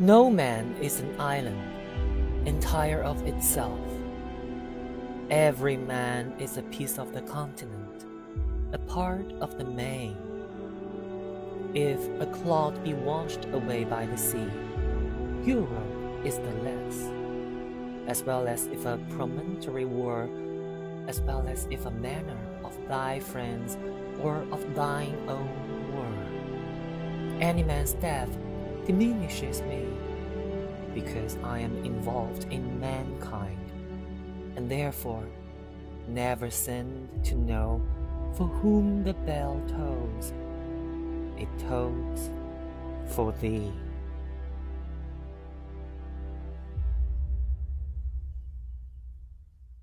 No man is an island, entire of itself. Every man is a piece of the continent, a part of the main. If a cloud be washed away by the sea, Europe is the less, as well as if a promontory were, as well as if a manor of thy friends or of thine own were. Any man's death diminishes me, because I am involved in mankind, and therefore never sinned to know for whom the bell tolls. It tolls for thee.